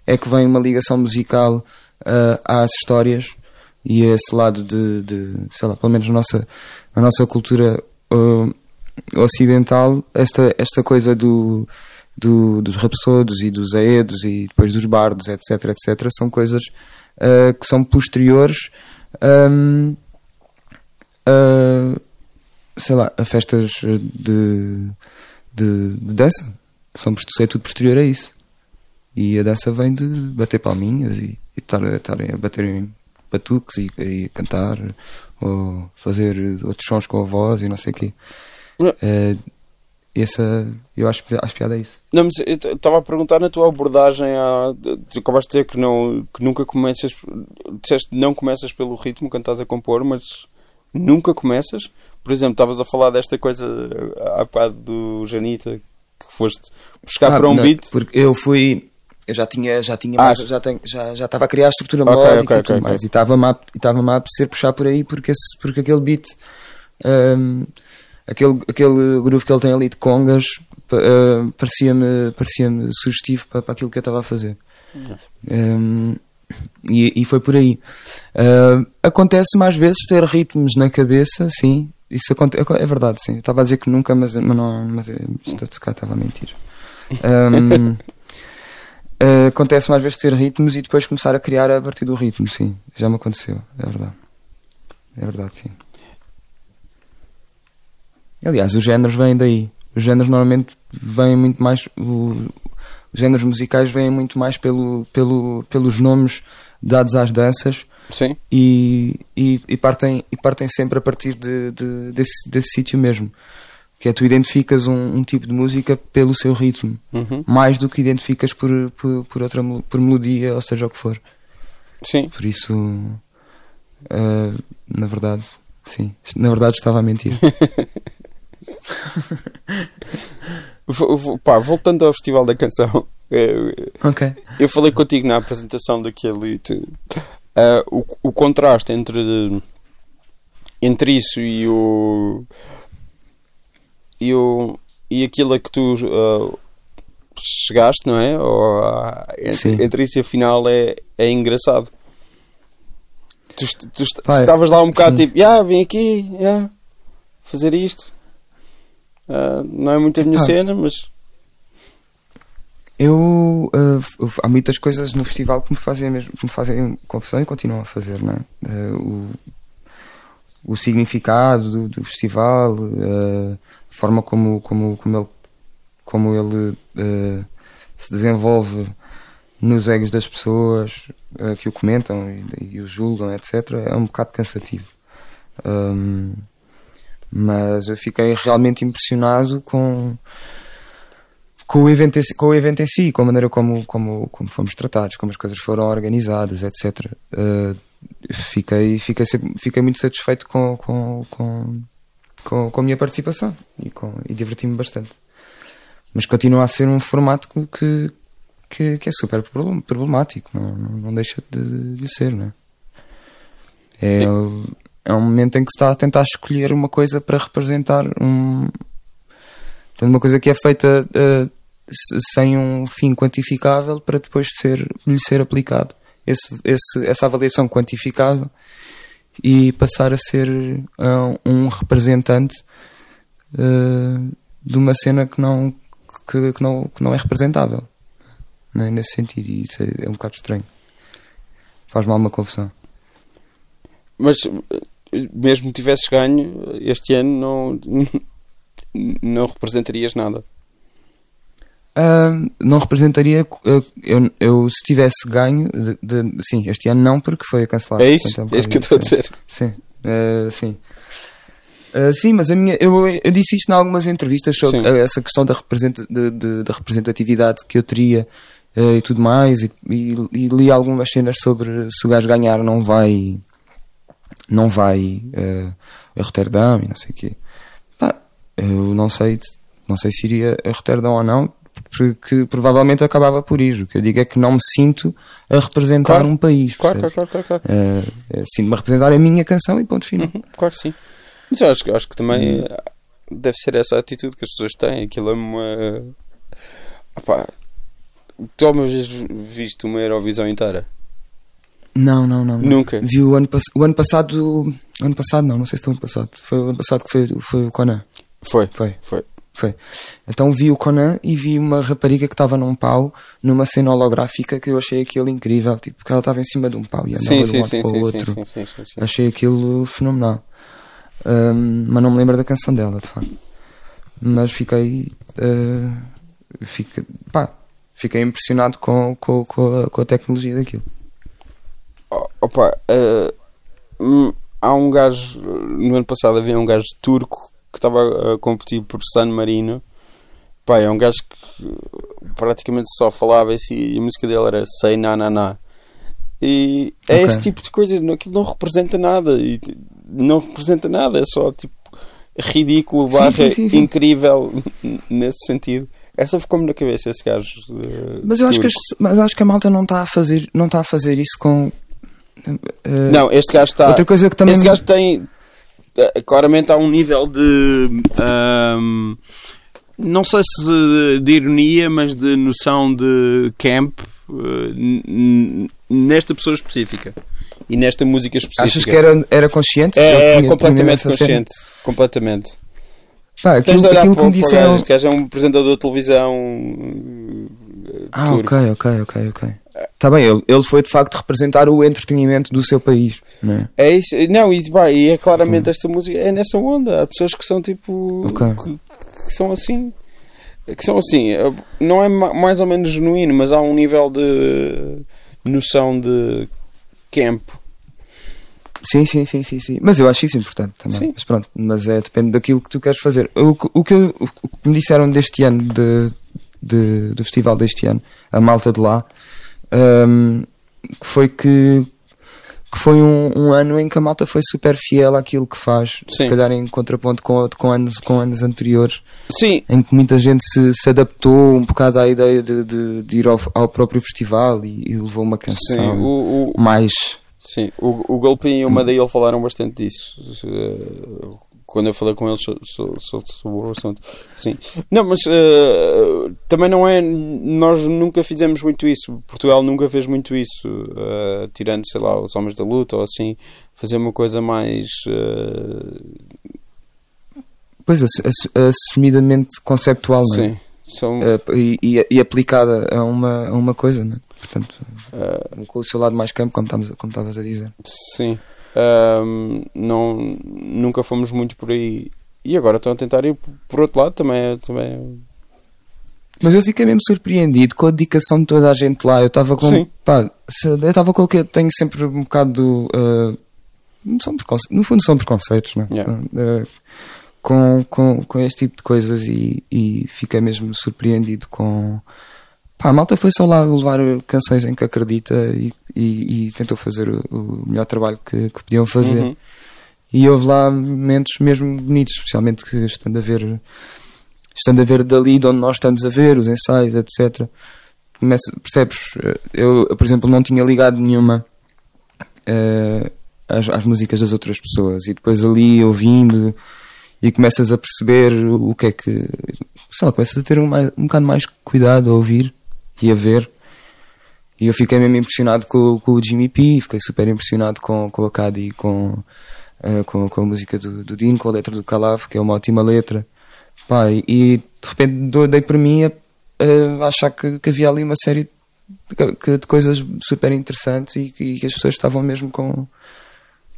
é que vem uma ligação musical ah, às histórias e a esse lado de, de, sei lá, pelo menos na nossa, na nossa cultura ah, ocidental, esta, esta coisa do, do, dos rapsodos e dos aedos e depois dos bardos, etc, etc, são coisas ah, que são posteriores ahm, a, sei lá, a festas de, de, de dança. São, post- é tudo posterior a isso. E a dança vem de bater palminhas e estarem a bater em batuques e, e cantar ou fazer outros sons com a voz e não sei o quê. Eh, essa, eu acho, acho piada é isso. não, mas estava a perguntar na tua abordagem à, tu acabaste de dizer que, não, que nunca começas disseste não começas pelo ritmo quando estás a compor, mas nunca começas. Por exemplo, estavas a falar desta coisa há bocado do Janita que foste buscar Ah, para um não, beat. Porque eu fui. Eu já tinha, já tinha Ah, mais, já tenho, já já estava a criar a estrutura Ok, melódica ok, e tudo ok, mais. E estava-me a, e estava-me a apetecer puxar por aí porque, esse, porque aquele beat, hum, aquele, aquele groove que ele tem ali de congas, hum, parecia-me parecia sugestivo para, para aquilo que eu estava a fazer. Hum, e, e foi por aí. Hum, acontece mais vezes ter ritmos na cabeça, sim. Isso aconte é verdade, sim. Eu Estava a dizer que nunca, mas, mas não, mas é- estava a mentir. (laughs) Hum, Uh, acontece mais vezes ter ritmos e depois começar a criar a partir do ritmo, sim. Já me aconteceu, é verdade. É verdade, sim. Aliás, os géneros vêm daí. Os géneros normalmente vêm muito mais. o- os géneros musicais vêm muito mais pelo, pelo, pelos nomes dados às danças Sim. e, e, e partem, e partem sempre a partir de, de- desse, desse sítio mesmo. Que é tu identificas um, um tipo de música pelo seu ritmo Uhum. mais do que identificas por, por, por outra por melodia, ou seja o que for. Sim. Por isso, ah, na verdade, sim. Na verdade estava a mentir. (laughs) (laughs) Pá, voltando ao Festival da Canção, (laughs) eh, ok. eu falei contigo na apresentação daquele. ah, o, o contraste entre, entre isso e o. e, o, e aquilo a que tu ah, chegaste, não é? Ou, ah, entre, entre isso e afinal é, é engraçado. Tu, tu é- estavas lá um bocado sim. tipo, ah, vim aqui, yeah, fazer isto. Ah, não é muito a minha Epá. cena, mas. Eu uh, há muitas coisas no festival que me fazem mesmo que me fazem confusão e continuam a fazer, não é? Uh, o, o significado do, do festival, uh, a forma como, como, como ele, como ele uh, se desenvolve nos egos das pessoas uh, que o comentam e, e o julgam, etc., é um bocado cansativo. Um, mas eu fiquei realmente impressionado com com o evento em si, com o evento em si com a maneira como, como, como fomos tratados, como as coisas foram organizadas, etc. Uh, fiquei, fiquei, sempre- fiquei muito satisfeito com, com, com, com, com a minha participação e, com, e diverti-me bastante. Mas continua a ser um formato que, que, que, é super problem- problemático, não, não, não deixa de, de ser, não é? É, é um momento em que se está a tentar escolher uma coisa para representar um, Portanto, uma coisa que é feita se- sem um fim quantificável para depois ser, lhe ser aplicado esse, esse- essa avaliação quantificável e passar a ser ah, um representante eh, de uma cena que não, que, que não, que não é representável. Não é? Nesse sentido, e isso é, é um bocado estranho. Faz mal uma confusão. Mas mesmo que tivesses ganho, este ano não, (laughs) não representarias nada. Ah, não representaria. ah, eu, eu se tivesse ganho, de- de- sim, este ano não, porque foi cancelado. É isso? portanto, um É isso que eu estou a dizer. Sim, ah, sim. Ah, sim, mas a minha, eu, eu disse isto em algumas entrevistas sobre essa questão da, representa, de- da representatividade que eu teria e tudo mais, e, e- e li algumas cenas sobre se o gajo ganhar não vai não vai ah, a Roterdão e não sei o quê. Pá, eu não sei, não sei se iria a Roterdão ou não, porque provavelmente acabava por ir. O que eu digo é que não me sinto a representar Claro. um país. Claro, claro, claro, claro. claro. Eh, Sinto-me a representar a minha canção e ponto final. Uhum, claro que sim. Mas eu acho, que- acho que também Hum. deve ser essa a atitude que as pessoas têm. Aquilo é uma. Opá, tu alguma vez viste uma Eurovisão inteira? Não, não, não. Nunca. Vi o ano, o ano passado. o ano passado não, não sei se foi o ano passado. Foi o ano passado que foi, foi o Conan. Foi, Foi, foi. foi. Então vi o Conan e vi uma rapariga que estava num pau, numa cena holográfica que eu achei aquilo incrível. Tipo, que ela estava em cima de um pau e andava Sim, de um sim, lado sim, para o outro. sim, sim, sim, sim. Achei aquilo fenomenal. Ahm, mas não me lembro da canção dela, de facto. Mas fiquei. eh, fiquei, pá, fiquei impressionado com, com, com, a, com a tecnologia daquilo. Opa, eh, hum, há um gajo, no ano passado havia um gajo turco que estava a competir por San Marino. Pá, é um gajo que praticamente só falava isso e a música dele era Sei Na Na Na. E é Ok. esse tipo de coisa, aquilo não representa nada. E não representa nada, é só tipo ridículo, barra sim, sim, sim. incrível (laughs) nesse sentido. Essa ficou-me na cabeça, esse gajo. eh, Mas eu acho que, turco. as- mas acho que a malta não está a fazer, não está a fazer isso com. Eh, Não, este gajo está. Outra coisa que também. Este gajo tem. eh, Claramente há um nível de. ahm, não sei se de ironia, mas de noção de camp n- nesta pessoa específica e nesta música específica. Achas que era, era consciente? É, tinha- completamente essa cena? consciente. Completamente. Pá, aquilo de aquilo que me disseram. gajo. Este gajo é um apresentador de televisão. Ah, ok, ok, ok, ok. Está bem, ele, ele foi de facto representar o entretenimento do seu país, não é? É isso, não, e, pá, e é claramente esta música, é nessa onda. Há pessoas que são tipo. Ok. Que, que são assim. Que são assim. eh, Não é ma- mais ou menos genuíno, mas há um nível de noção de campo. Sim, sim, sim, sim, sim. Mas eu acho isso importante também. Sim. Mas pronto, mas é, depende daquilo que tu queres fazer. O, que- o, que, eu- o que me disseram deste ano, de, de- do festival deste ano, a malta de lá, hum, que foi que, que foi um, um ano em que a malta foi super fiel àquilo que faz, Sim. se calhar em contraponto com, com, anos, com anos anteriores, Sim, em que muita gente se, se adaptou um bocado à ideia de, de, de ir ao, ao próprio festival e, e levou uma sim. canção O, o, mais. sim, o, o Golpin e o Madeira falaram bastante disso. Quando eu falei com eles so- so- so- sobre o assunto. Sim. Não, mas eh, também não é. Nós nunca fizemos muito isso. Portugal nunca fez muito isso. eh, tirando, sei lá, os Homens da Luta ou assim. Fazer uma coisa mais. eh, Pois, ass- ass- assumidamente conceptual, não é? sim. São, e, e- e aplicada a uma, a uma coisa, não é? Portanto, com o seu lado mais campo, como estavas a dizer. Sim. Ahm, não, nunca fomos muito por aí. E agora estão a tentar ir por outro lado também. é- também é- Mas eu fiquei mesmo surpreendido com a dedicação de toda a gente lá. Eu estava com. Pá, eu estava com o que eu tenho sempre um bocado do. ah, são no fundo são preconceitos, não é? Yeah. Ah, com, com, com este tipo de coisas e, e fiquei mesmo surpreendido com. Pá, a malta foi só lá levar canções em que acredita e, e, e tentou fazer o, o melhor trabalho que, que podiam fazer. Uhum. E houve lá momentos mesmo bonitos, especialmente que estando a ver, estando a ver dali de onde nós estamos a ver, os ensaios, etc. Começa, percebes? Eu, por exemplo, não tinha ligado nenhuma eh, às, às músicas das outras pessoas e depois ali ouvindo e começas a perceber o que é que. Sei lá, começas a ter um, mais, um bocado mais cuidado a ouvir e a ver. E eu fiquei mesmo impressionado com, com o Jimmy P, fiquei super impressionado com, com a Cady e com, eh, com, com a música do, do Dino, com a letra do Calaf, que é uma ótima letra. Pá, e, e de repente dei para mim a, a achar que, que havia ali uma série de, de coisas super interessantes e, e que as pessoas estavam mesmo com,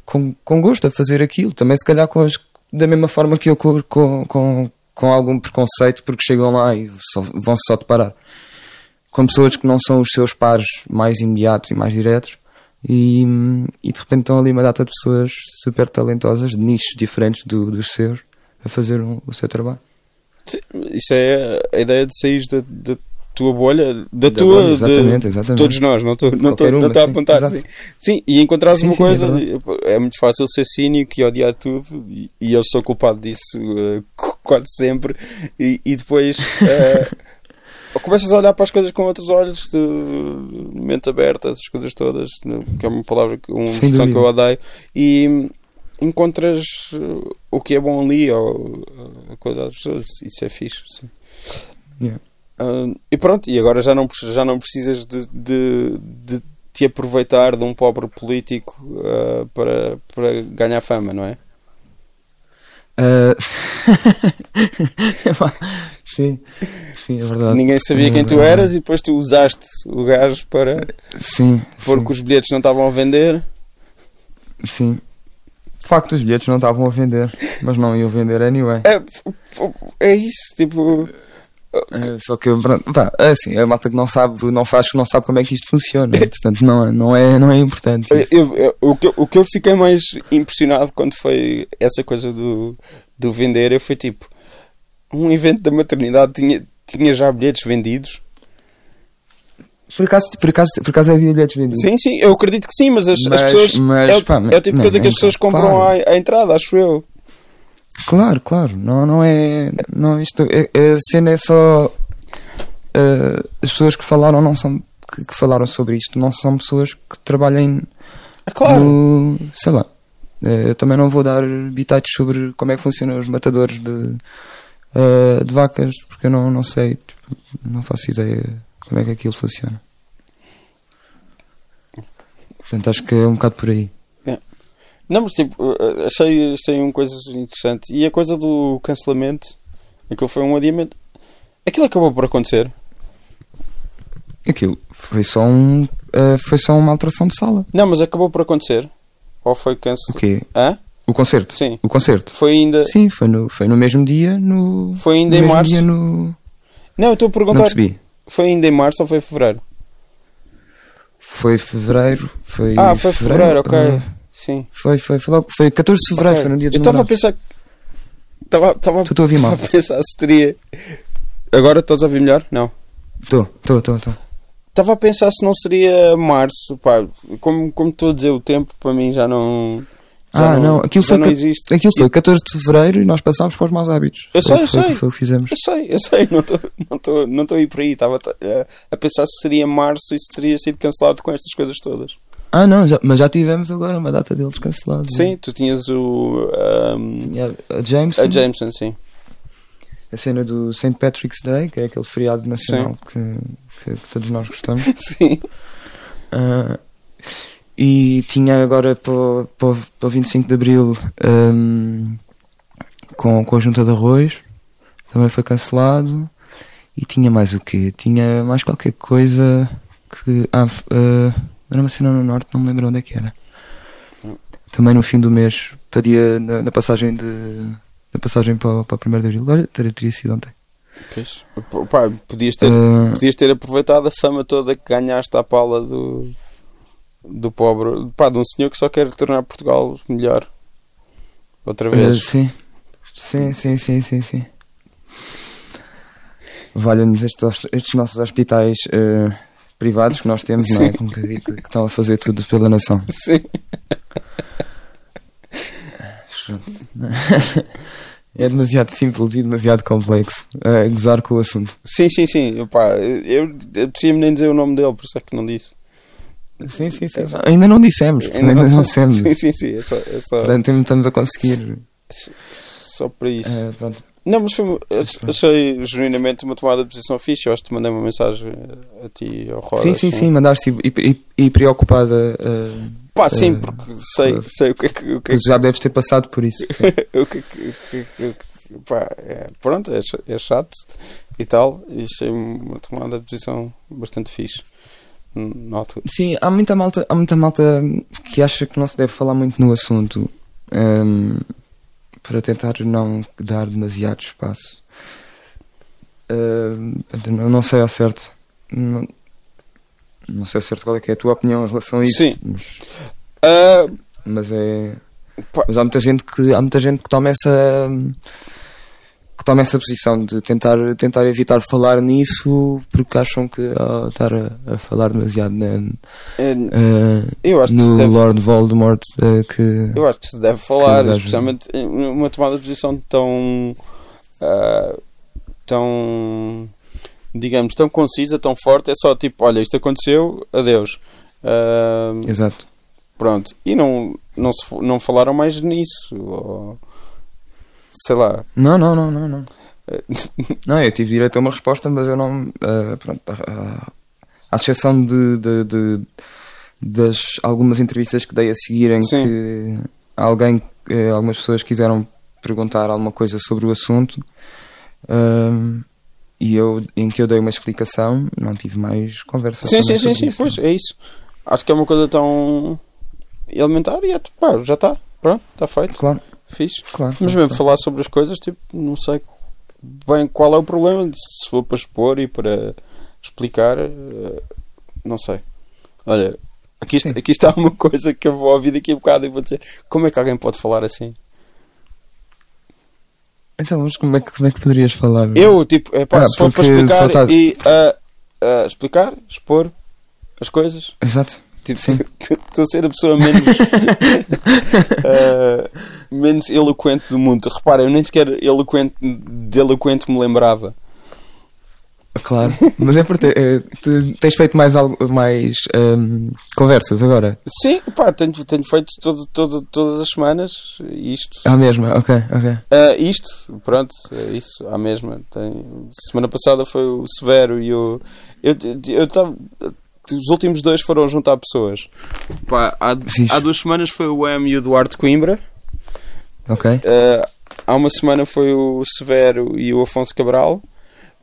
com, com gosto a fazer aquilo. Também, se calhar, com as, da mesma forma que eu com, com, com, algum preconceito, porque chegam lá e só- vão-se só deparar com pessoas que não são os seus pares mais imediatos e mais diretos. E, e de repente estão ali uma data de pessoas super talentosas, de nichos diferentes do- dos seus, a fazer o- o seu trabalho. Isso é a ideia de sair da, da tua bolha, da, Da tua. bolha, de exatamente, exatamente. Todos nós, não estou não não a apontar. Sim. sim, e encontrares Sim, uma é coisa. verdade. É, muito fácil ser cínico e odiar tudo, e, e eu sou culpado disso qu- (laughs) quase sempre. E, e depois. (laughs) eh, Começas a olhar para as coisas com outros olhos, mente aberta, essas coisas todas, né, que é uma palavra, que- uma Sem expressão que dúvida. eu odeio, e encontras eh, o que é bom ali, ou a qualidade das pessoas, isso é fixe. Sim. Yeah. Ah, e pronto, e agora já não, já não precisas de, de, de te aproveitar de um pobre político ah, para, para ganhar fama, não é? (laughs) Epá, sim, sim, é verdade. Ninguém sabia É quem tu eras e depois tu usaste o gajo para Sim, pôr que os bilhetes não estavam a vender. sim. De facto, os bilhetes não estavam a vender, mas não iam vender anyway. É, é isso, tipo. Eh, Só que, pronto, pá, é assim, a malta que não sabe, não faz, não sabe como é que isto funciona. (laughs) Portanto, não, é- não, é, não é importante. Eu- eu- o, que, eu- o que eu fiquei mais impressionado quando foi essa coisa do, do vender, eu fui tipo: um evento da maternidade tinha, tinha já bilhetes vendidos. Por acaso, por acaso, por acaso havia bilhetes vendidos. Sim, sim, eu acredito que sim, mas as, as Mas- pessoas. mas, é, o, pá, é o tipo de coisa que as então, pessoas compram claro. à, à entrada, acho eu. Claro, claro. Não, não é. Não, isto, é, é- a cena é só. eh, as pessoas que falaram não são. Que, que falaram sobre isto não são pessoas que trabalhem É claro. no. sei lá. Eh, eu também não vou dar bitites sobre como é que funcionam os matadores de, eh, de vacas, porque eu não, não sei. tipo, não faço ideia como é que aquilo funciona. Portanto, acho que é um bocado por aí. Não, mas tipo, eh, achei, achei uma coisa interessante. E a coisa do cancelamento, aquilo foi um adiamento. Aquilo acabou por acontecer. Aquilo foi só um. eh, foi só uma alteração de sala. Não, mas acabou por acontecer. Ou foi O cancelado? quê? Hã? O concerto? Sim. O concerto? Foi ainda. Sim, foi no, foi no mesmo dia, no. Foi ainda no em março. Dia no... Não, eu estou a Não perguntar. percebi. Foi ainda em março ou foi em fevereiro? Foi fevereiro. Foi Ah, foi fevereiro, ok. ah, Sim. foi, foi, foi logo. Foi 14 de fevereiro, Ok. foi no dia dos Eu estava a pensar. Estava a ouvir estava mal. a pensar se teria. Agora estás a ouvir melhor? Não. Estou, estou, estou, estou. Estava a pensar se não seria março, pá. Como, como estou a dizer, o tempo para mim já não. Já Ah, não, aquilo foi não existe. Aquilo foi 14 de fevereiro e nós passámos para os maus hábitos. Eu Foi sei, eu foi, sei. Foi o que fizemos. Eu sei, eu sei, não (laughs) estou não tô, não tô a ir por aí. Estava a, a pensar se seria março e se teria sido cancelado com estas coisas todas. Ah, não, já- mas já tivemos agora uma data deles cancelados. Sim, tu tinhas o. Tinha A Jameson, a Jameson, sim. a cena do St. Patrick's Day, que é aquele feriado nacional que, que- que todos nós gostamos. (laughs) Sim. Ah, e tinha agora para, o- para, o- para o 25 de Abril ahm, com, com a junta de arroz, também foi cancelado. E tinha mais o quê? Tinha mais qualquer coisa que. Ah, ah, era uma cena no norte, não me lembro onde é que era. Também no fim do mês, dia, na, na passagem de. Na passagem para, o- para o 1 de Abril. Olha, teria, teria sido ontem. Pois. Pá, podias ter, Ah, podias ter aproveitado a fama toda que ganhaste à pala do. Do pobre. Pá, de um senhor que só quer tornar Portugal melhor. Outra Uh, vez. sim. Sim, sim, sim, sim, sim. Valha-nos estes, estes nossos hospitais uh, privados que nós temos, não é? Que, que- que estão a fazer tudo pela nação. (laughs) Sim. (laughs) É demasiado simples e demasiado complexo. Uh, gozar com o assunto. Sim, sim, sim. Pá, eu eu preciso nem dizer o nome dele, por isso é que não disse. Sim, sim, sim. Ainda não dissemos. Ainda, não, sei. dissemos. (laughs) Sim, sim, sim. É só, é só, Portanto, estamos a conseguir. só para isso. uh, pronto. Não, mas foi, achei genuinamente uma tomada de posição fixe. Eu acho que te mandei uma mensagem a ti ao Rodas. Sim, sim, não é? sim. Mandaste e, e, e preocupada. Uh, Pá, sim, Eh, porque sei, claro. sei o que é que. O que, é tu já deves ter passado por isso. sim. (laughs) o que, é que- que- que- pá, é, pronto, é, é chato e tal. E achei uma tomada de posição bastante fixe na altura. Sim, há muita malta, há muita malta que acha que não se deve falar muito no assunto hum, para tentar não dar demasiado espaço. Hum, portanto, não, sei ao certo. Não, não sei ao certo qual é, é a tua opinião em relação a isso. Sim. Mas, Ah, mas é. Mas há muita gente que há muita gente que toma essa que toma essa posição de tentar, tentar evitar falar nisso porque acham que ao estar a, a falar demasiado na, é, eh, eu acho que no deve, Lord Voldemort eh, que eu acho que se deve falar, especialmente em uma tomada de posição tão. ah, tão. digamos, tão concisa, tão forte. É só tipo: olha, isto aconteceu, adeus. Exato Pronto, e não, não, se, não falaram mais nisso. Ou, sei lá. não não não não não Eh, (laughs) não eu tive direito a uma resposta mas eu não eh, pronto a- à exceção de, de- de- das algumas entrevistas que dei a seguir em Sim. que alguém eh, algumas pessoas quiseram perguntar alguma coisa sobre o assunto ehm, e eu em que eu dei uma explicação não tive mais conversa sim, sim, sim, sim, pois, é isso. Acho que é uma coisa tão elementar e é, pá, já está. Pronto, está feito. claro Fixe. claro Mas claro, mesmo falar sobre as coisas, tipo, não sei bem qual é o problema. Se for para expor e para explicar, eh, não sei. Olha, aqui, está- aqui está (laughs) uma coisa que eu vou ouvir daqui a bocado e vou dizer: como é que alguém pode falar assim? então mas como é que como é que poderias falar Eu, tipo, é pá, Ah, se for para explicar tá- e ah, ah, explicar, expor as coisas, exato tipo, estou (laughs) a ser a pessoa menos ah, (laughs) menos eloquente do mundo. Repara, eu nem sequer eloquente, de eloquente me lembrava. Claro, mas é porque tu tens feito mais, algo, mais ehm, conversas agora. Sim, pá, tenho, tenho feito todo, todo, todas as semanas isto. À mesma, ok, ok. Ah, isto, pronto, é isso, à mesma. Tem, semana passada foi o Severo e o. Eu eu estava. Os últimos dois foram juntar pessoas. Pá, há, há duas semanas foi o M e o Duarte Coimbra. Ok. Ah, há uma semana foi o Severo e o Afonso Cabral.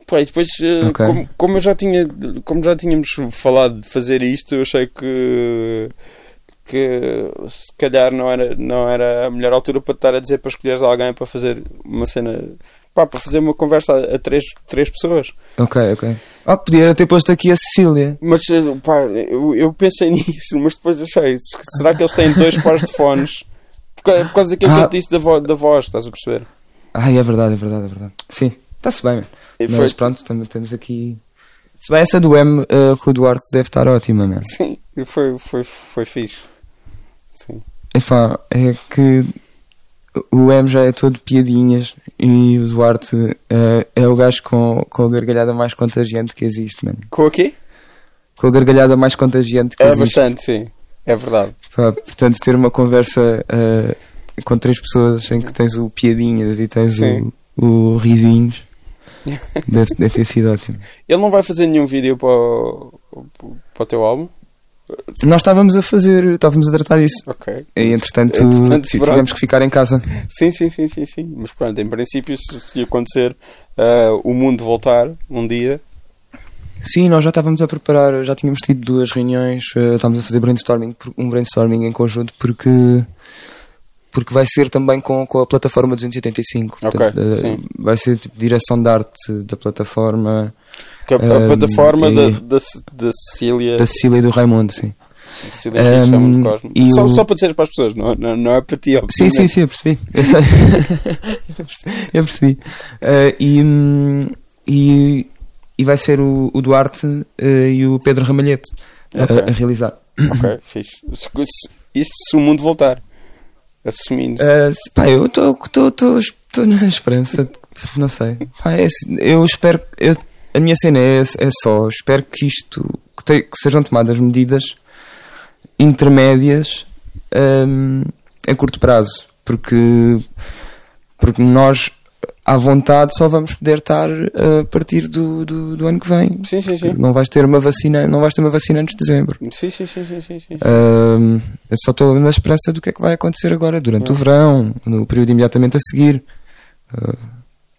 Pá, e depois, ah, Ok. como, como eu já tinha, como já tínhamos falado de fazer isto, eu achei que que se calhar não era, não era a melhor altura para estar a dizer para escolheres alguém para fazer uma cena pá, para fazer uma conversa a, a três, três pessoas. Ok, ok. Ah, podia ter posto aqui a Cecília. Mas eh, pá, eu, eu pensei (laughs) nisso, mas depois achei, se- será que eles têm dois pares de fones? Por causa, por causa daquilo que Ah. eu te disse da, vo- da voz, estás a perceber? Ai, é verdade, é verdade, é verdade. Sim, está-se bem. E Mas foi- pronto, temos aqui Se bem essa do M uh, com o Duarte deve estar ótima, mano. Sim, foi, foi, foi fixe. Sim. Epá, é que o M já é todo piadinhas e o Duarte uh, é o gajo com, com a gargalhada mais contagiante que existe, mano. Com o quê? Com a gargalhada mais contagiante que É existe. bastante, sim. É verdade. Pá, portanto, ter uma conversa uh, com três pessoas em que tens o piadinhas e tens Sim. o, o risinhos deve, deve ter sido ótimo. Ele não vai fazer nenhum vídeo para o, para o teu álbum? Nós estávamos a fazer, estávamos a tratar disso. Ok. E entretanto, Entretanto, sim, tivemos que ficar em casa. Sim, sim, sim, sim, sim. Mas pronto, em princípio, se, se acontecer ah, o mundo voltar um dia. Sim, nós já estávamos a preparar, já tínhamos tido duas reuniões, eh, estávamos a fazer brainstorming, um brainstorming em conjunto, porque porque vai ser também com, com a plataforma 285. Ok, Portanto, eh, sim. vai ser tipo direção de arte da plataforma a, a Ah, plataforma da, e- da, da Cecília. da Cecília e do Raimundo, sim. Cecília Um, Cosmo. Só, o- só para dizer para as pessoas, não, não, não é para ti, Sim, sim, obviamente. sim, eu percebi. Eu, sei. (laughs) Eu percebi. Eh, e, e, e vai ser o, o Duarte eh, e o Pedro Ramalhete a- Ok. a, realizar. Ok, (coughs) fixe. Isto se o mundo voltar. Assumindo. Uh, se- pá, eu estou na esperança, de- não sei. Pá, é assim, eu espero. Eu, a minha cena é, é só: espero que isto. que, te- que sejam tomadas medidas intermédias um, a curto prazo. Porque, porque nós, à vontade, só vamos poder estar a partir do, do, do ano que vem. Sim, sim, sim. Não vais ter uma vacina, não vais ter uma vacina antes de dezembro. Sim, sim, sim, sim, sim, sim. Ahm, eu só estou na esperança do que é que vai acontecer agora durante o verão, no período imediatamente a seguir,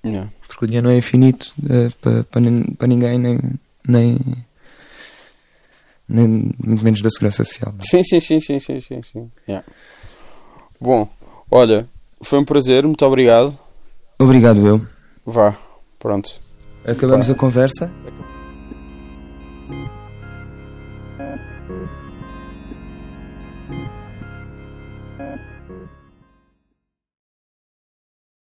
Yeah. Porque o dinheiro não é infinito eh, para pa, nin- pa ninguém, nem, nem, nem muito menos da segurança social. não é? Sim, sim, sim, sim, sim, sim, sim. Yeah. Bom, olha, foi um prazer, muito obrigado. Obrigado, eu. Vá, pronto. Acabamos a conversa.